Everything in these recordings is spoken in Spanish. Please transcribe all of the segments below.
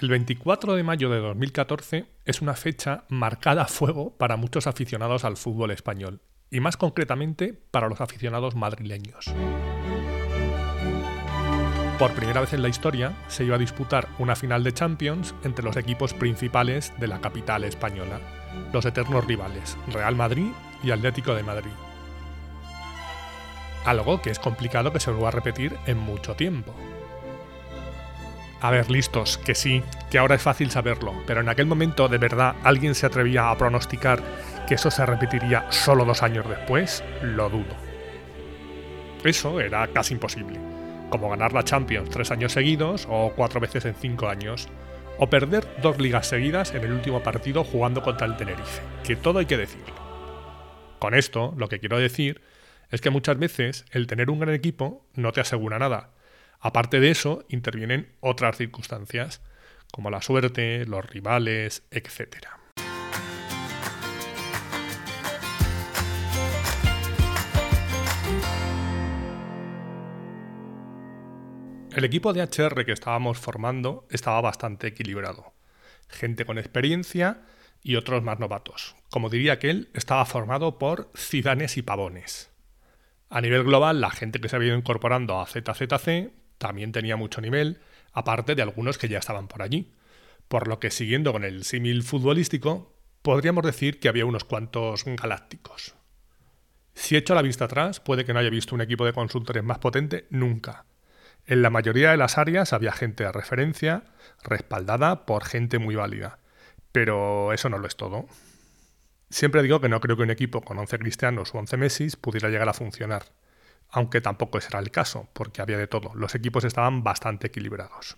el 24 de mayo de 2014 es una fecha marcada a fuego para muchos aficionados al fútbol español, y más concretamente para los aficionados madrileños. Por primera vez en la historia se iba a disputar una final de Champions entre los equipos principales de la capital española, los eternos rivales Real Madrid y Atlético de Madrid. Algo que es complicado que se vuelva a repetir en mucho tiempo. A ver, listos, que sí, que ahora es fácil saberlo, pero en aquel momento de verdad alguien se atrevía a pronosticar que eso se repetiría solo dos años después, lo dudo. Eso era casi imposible, como ganar la Champions tres años seguidos o cuatro veces en cinco años, o perder dos ligas seguidas en el último partido jugando contra el Tenerife, que todo hay que decirlo. Con esto, lo que quiero decir es que muchas veces el tener un gran equipo no te asegura nada, Aparte de eso, intervienen otras circunstancias, como la suerte, los rivales, etc. El equipo de HR que estábamos formando estaba bastante equilibrado. Gente con experiencia y otros más novatos. Como diría aquel, estaba formado por cidanes y pavones. A nivel global, la gente que se había ido incorporando a ZZC también tenía mucho nivel, aparte de algunos que ya estaban por allí. Por lo que siguiendo con el símil futbolístico, podríamos decir que había unos cuantos galácticos. Si echo la vista atrás, puede que no haya visto un equipo de consultores más potente nunca. En la mayoría de las áreas había gente de referencia, respaldada por gente muy válida. Pero eso no lo es todo. Siempre digo que no creo que un equipo con 11 cristianos o 11 Messi pudiera llegar a funcionar aunque tampoco ese era el caso, porque había de todo. Los equipos estaban bastante equilibrados.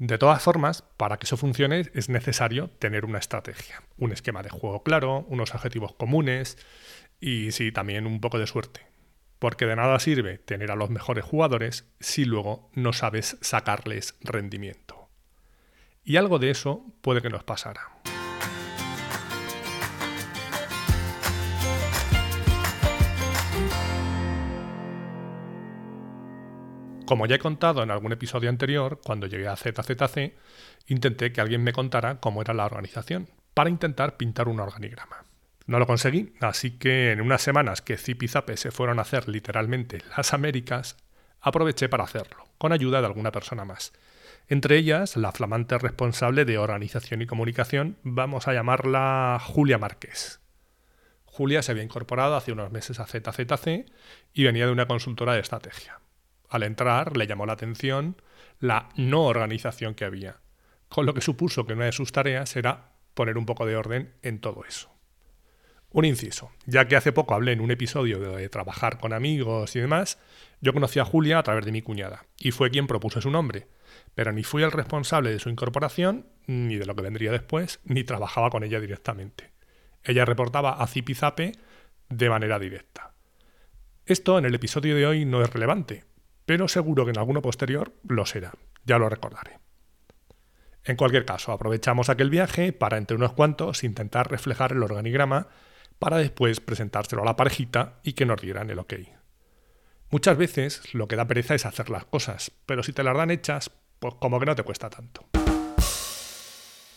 De todas formas, para que eso funcione es necesario tener una estrategia, un esquema de juego claro, unos objetivos comunes y sí, también un poco de suerte. Porque de nada sirve tener a los mejores jugadores si luego no sabes sacarles rendimiento. Y algo de eso puede que nos pasara. Como ya he contado en algún episodio anterior, cuando llegué a ZZC, intenté que alguien me contara cómo era la organización, para intentar pintar un organigrama. No lo conseguí, así que en unas semanas que Zip y Zape se fueron a hacer literalmente las Américas, aproveché para hacerlo, con ayuda de alguna persona más. Entre ellas, la flamante responsable de organización y comunicación, vamos a llamarla Julia Márquez. Julia se había incorporado hace unos meses a ZZC y venía de una consultora de estrategia. Al entrar le llamó la atención la no organización que había, con lo que supuso que una de sus tareas era poner un poco de orden en todo eso. Un inciso, ya que hace poco hablé en un episodio de trabajar con amigos y demás, yo conocí a Julia a través de mi cuñada, y fue quien propuso su nombre, pero ni fui el responsable de su incorporación, ni de lo que vendría después, ni trabajaba con ella directamente. Ella reportaba a Zipizape de manera directa. Esto en el episodio de hoy no es relevante, pero seguro que en alguno posterior lo será, ya lo recordaré. En cualquier caso, aprovechamos aquel viaje para entre unos cuantos intentar reflejar el organigrama para después presentárselo a la parejita y que nos dieran el ok. Muchas veces lo que da pereza es hacer las cosas, pero si te las dan hechas, pues como que no te cuesta tanto.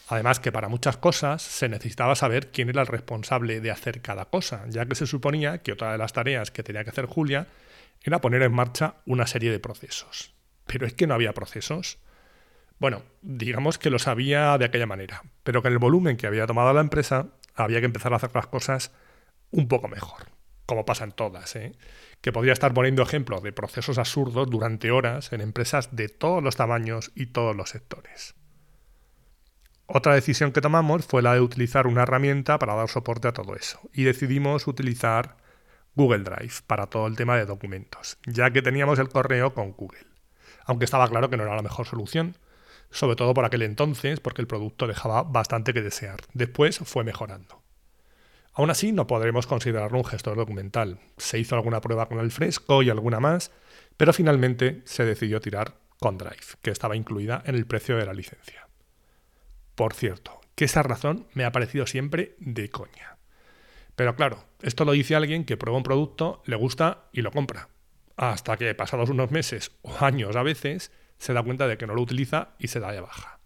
Además que para muchas cosas se necesitaba saber quién era el responsable de hacer cada cosa, ya que se suponía que otra de las tareas que tenía que hacer Julia era poner en marcha una serie de procesos. Pero es que no había procesos. Bueno, digamos que los había de aquella manera, pero con el volumen que había tomado la empresa había que empezar a hacer las cosas un poco mejor, como pasa en todas, ¿eh? que podría estar poniendo ejemplos de procesos absurdos durante horas en empresas de todos los tamaños y todos los sectores. Otra decisión que tomamos fue la de utilizar una herramienta para dar soporte a todo eso, y decidimos utilizar Google Drive para todo el tema de documentos, ya que teníamos el correo con Google. Aunque estaba claro que no era la mejor solución, sobre todo por aquel entonces, porque el producto dejaba bastante que desear. Después fue mejorando. Aún así, no podremos considerarlo un gestor documental. Se hizo alguna prueba con el fresco y alguna más, pero finalmente se decidió tirar con Drive, que estaba incluida en el precio de la licencia. Por cierto, que esa razón me ha parecido siempre de coña. Pero claro, esto lo dice alguien que prueba un producto, le gusta y lo compra. Hasta que pasados unos meses o años a veces, se da cuenta de que no lo utiliza y se da de baja.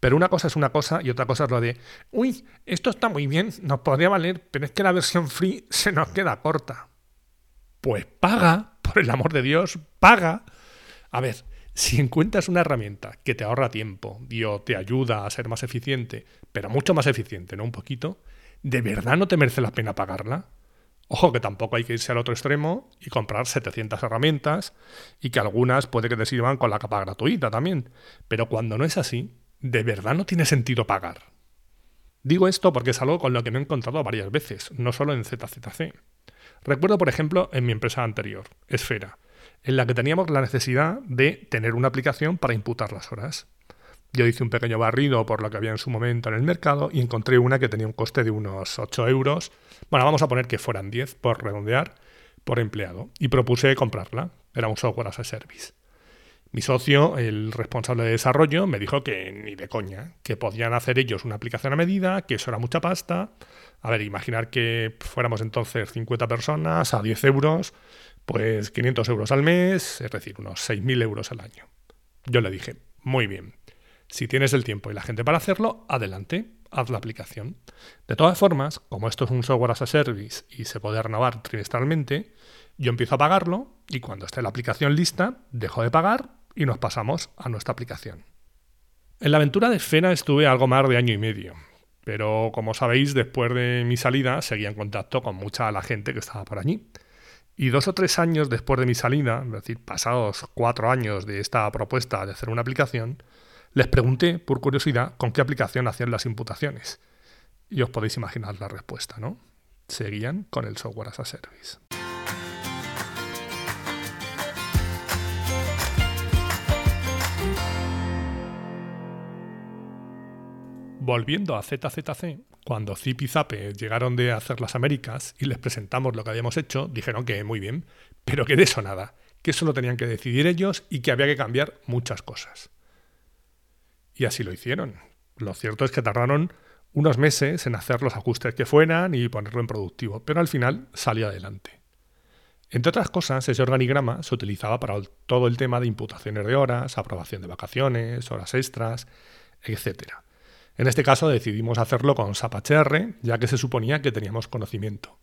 Pero una cosa es una cosa y otra cosa es lo de, uy, esto está muy bien, nos podría valer, pero es que la versión free se nos queda corta. Pues paga, por el amor de Dios, paga. A ver, si encuentras una herramienta que te ahorra tiempo y te ayuda a ser más eficiente, pero mucho más eficiente, no un poquito, ¿de verdad no te merece la pena pagarla? Ojo que tampoco hay que irse al otro extremo y comprar 700 herramientas y que algunas puede que te sirvan con la capa gratuita también. Pero cuando no es así, de verdad no tiene sentido pagar. Digo esto porque es algo con lo que me he encontrado varias veces, no solo en ZZC. Recuerdo, por ejemplo, en mi empresa anterior, Esfera, en la que teníamos la necesidad de tener una aplicación para imputar las horas. Yo hice un pequeño barrido por lo que había en su momento en el mercado y encontré una que tenía un coste de unos 8 euros. Bueno, vamos a poner que fueran 10 por redondear por empleado. Y propuse comprarla. Era un software as a service. Mi socio, el responsable de desarrollo, me dijo que ni de coña, que podían hacer ellos una aplicación a medida, que eso era mucha pasta. A ver, imaginar que fuéramos entonces 50 personas a 10 euros, pues 500 euros al mes, es decir, unos 6.000 euros al año. Yo le dije, muy bien, si tienes el tiempo y la gente para hacerlo, adelante, haz la aplicación. De todas formas, como esto es un software as a service y se puede renovar trimestralmente, yo empiezo a pagarlo y cuando esté la aplicación lista, dejo de pagar y nos pasamos a nuestra aplicación. En la aventura de Fena estuve algo más de año y medio, pero como sabéis, después de mi salida seguía en contacto con mucha de la gente que estaba por allí. Y dos o tres años después de mi salida, es decir, pasados cuatro años de esta propuesta de hacer una aplicación, les pregunté, por curiosidad, con qué aplicación hacían las imputaciones. Y os podéis imaginar la respuesta, ¿no? Seguían con el software as a service. Volviendo a ZZC, cuando Zip y Zape llegaron de hacer las Américas y les presentamos lo que habíamos hecho, dijeron que muy bien, pero que de eso nada, que eso lo tenían que decidir ellos y que había que cambiar muchas cosas. Y así lo hicieron. Lo cierto es que tardaron unos meses en hacer los ajustes que fueran y ponerlo en productivo, pero al final salió adelante. Entre otras cosas, ese organigrama se utilizaba para todo el tema de imputaciones de horas, aprobación de vacaciones, horas extras, etc. En este caso decidimos hacerlo con SAP HR, ya que se suponía que teníamos conocimiento.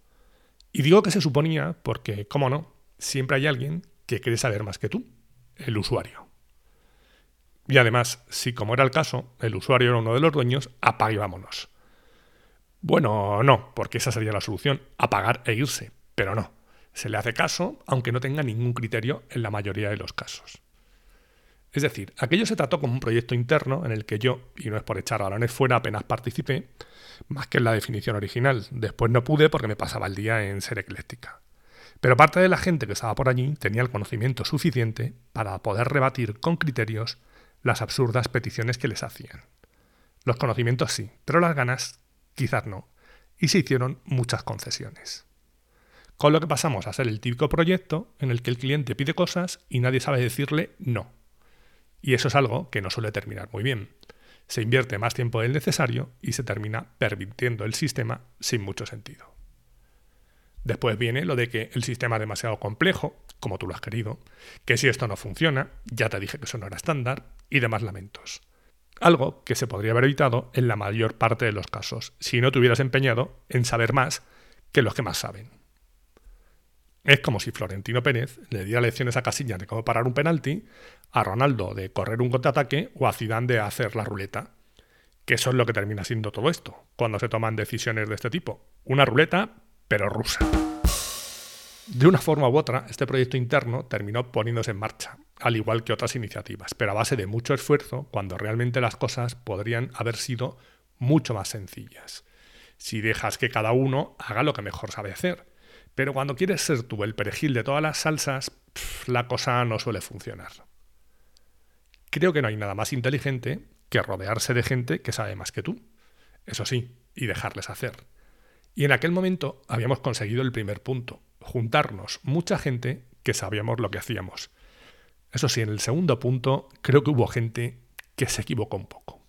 Y digo que se suponía porque, cómo no, siempre hay alguien que quiere saber más que tú, el usuario. Y además, si como era el caso, el usuario era uno de los dueños, apague y vámonos. Bueno, no, porque esa sería la solución, apagar e irse. Pero no, se le hace caso, aunque no tenga ningún criterio en la mayoría de los casos. Es decir, aquello se trató como un proyecto interno en el que yo, y no es por echar balones fuera, apenas participé, más que en la definición original. Después no pude porque me pasaba el día en ser ecléctica. Pero parte de la gente que estaba por allí tenía el conocimiento suficiente para poder rebatir con criterios las absurdas peticiones que les hacían. Los conocimientos sí, pero las ganas quizás no, y se hicieron muchas concesiones. Con lo que pasamos a ser el típico proyecto en el que el cliente pide cosas y nadie sabe decirle no. Y eso es algo que no suele terminar muy bien. Se invierte más tiempo del necesario y se termina permitiendo el sistema sin mucho sentido. Después viene lo de que el sistema es demasiado complejo, como tú lo has querido, que si esto no funciona, ya te dije que eso no era estándar, y demás lamentos. Algo que se podría haber evitado en la mayor parte de los casos, si no te hubieras empeñado en saber más que los que más saben. Es como si Florentino Pérez le diera lecciones a Casillas de cómo parar un penalti, a Ronaldo de correr un contraataque o a Zidane de hacer la ruleta. Que eso es lo que termina siendo todo esto, cuando se toman decisiones de este tipo. Una ruleta, pero rusa. De una forma u otra, este proyecto interno terminó poniéndose en marcha, al igual que otras iniciativas, pero a base de mucho esfuerzo, cuando realmente las cosas podrían haber sido mucho más sencillas. Si dejas que cada uno haga lo que mejor sabe hacer. Pero cuando quieres ser tú el perejil de todas las salsas, la cosa no suele funcionar. Creo que no hay nada más inteligente que rodearse de gente que sabe más que tú. Eso sí, y dejarles hacer. Y en aquel momento habíamos conseguido el primer punto, juntarnos mucha gente que sabíamos lo que hacíamos. Eso sí, en el segundo punto creo que hubo gente que se equivocó un poco.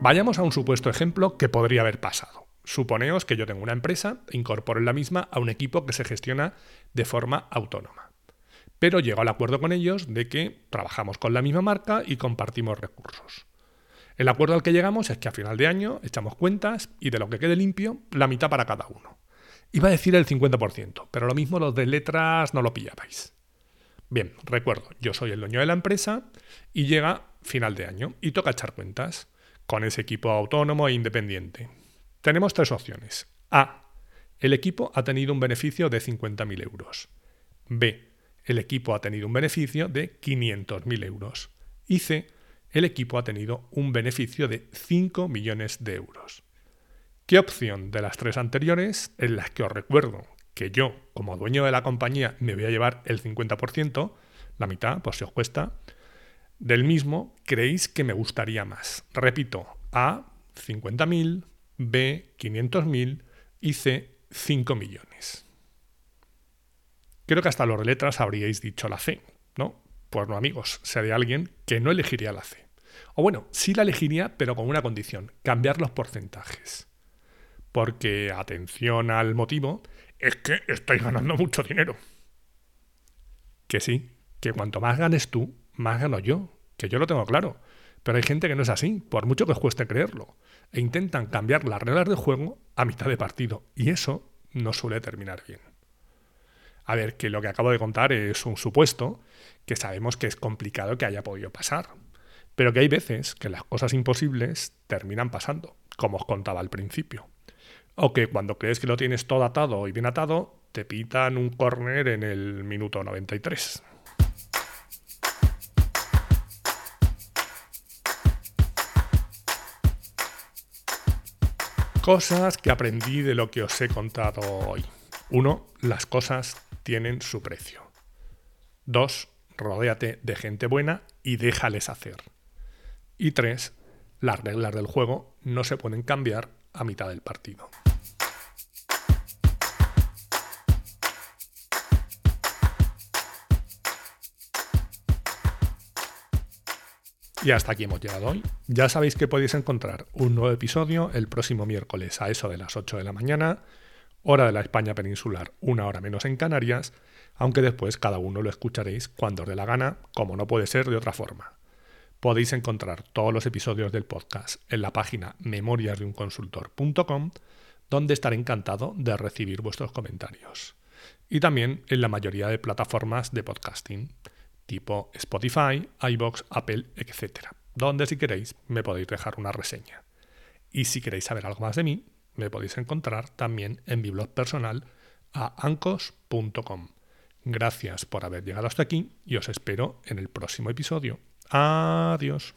Vayamos a un supuesto ejemplo que podría haber pasado. Suponeos que yo tengo una empresa incorporo en la misma a un equipo que se gestiona de forma autónoma. Pero llego al acuerdo con ellos de que trabajamos con la misma marca y compartimos recursos. El acuerdo al que llegamos es que a final de año echamos cuentas y de lo que quede limpio, la mitad para cada uno. Iba a decir el 50%, pero lo mismo los de letras no lo pillabais. Bien, recuerdo, yo soy el dueño de la empresa y llega final de año y toca echar cuentas con ese equipo autónomo e independiente. Tenemos tres opciones. A. El equipo ha tenido un beneficio de 50.000 euros. B. El equipo ha tenido un beneficio de 500.000 euros. Y C. El equipo ha tenido un beneficio de 5 millones de euros. ¿Qué opción de las tres anteriores, en las que os recuerdo que yo, como dueño de la compañía, me voy a llevar el 50%, la mitad, pues si os cuesta, del mismo, creéis que me gustaría más? Repito, A, 50.000, B 500.000 y C 5 millones. Creo que hasta los letras habríais dicho la C, ¿no? Pues no, amigos, sería alguien que no elegiría la C. O bueno, sí la elegiría, pero con una condición, cambiar los porcentajes. Porque, atención al motivo, es que estáis ganando mucho dinero. Que sí, que cuanto más ganes tú, más gano yo, que yo lo tengo claro. Pero hay gente que no es así, por mucho que os cueste creerlo e intentan cambiar las reglas del juego a mitad de partido. Y eso no suele terminar bien. A ver, que lo que acabo de contar es un supuesto que sabemos que es complicado que haya podido pasar. Pero que hay veces que las cosas imposibles terminan pasando, como os contaba al principio. O que cuando crees que lo tienes todo atado y bien atado, te pitan un córner en el minuto 93. Cosas que aprendí de lo que os he contado hoy. 1. Las cosas tienen su precio. 2. Rodéate de gente buena y déjales hacer. Y 3. Las reglas del juego no se pueden cambiar a mitad del partido. Y hasta aquí hemos llegado hoy. Ya sabéis que podéis encontrar un nuevo episodio el próximo miércoles a eso de las 8 de la mañana, hora de la España peninsular, una hora menos en Canarias, aunque después cada uno lo escucharéis cuando os dé la gana, como no puede ser de otra forma. Podéis encontrar todos los episodios del podcast en la página memoriasdeunconsultor.com, donde estaré encantado de recibir vuestros comentarios. Y también en la mayoría de plataformas de podcasting tipo Spotify, iBox, Apple, etc. Donde si queréis me podéis dejar una reseña. Y si queréis saber algo más de mí, me podéis encontrar también en mi blog personal a ancos.com. Gracias por haber llegado hasta aquí y os espero en el próximo episodio. Adiós.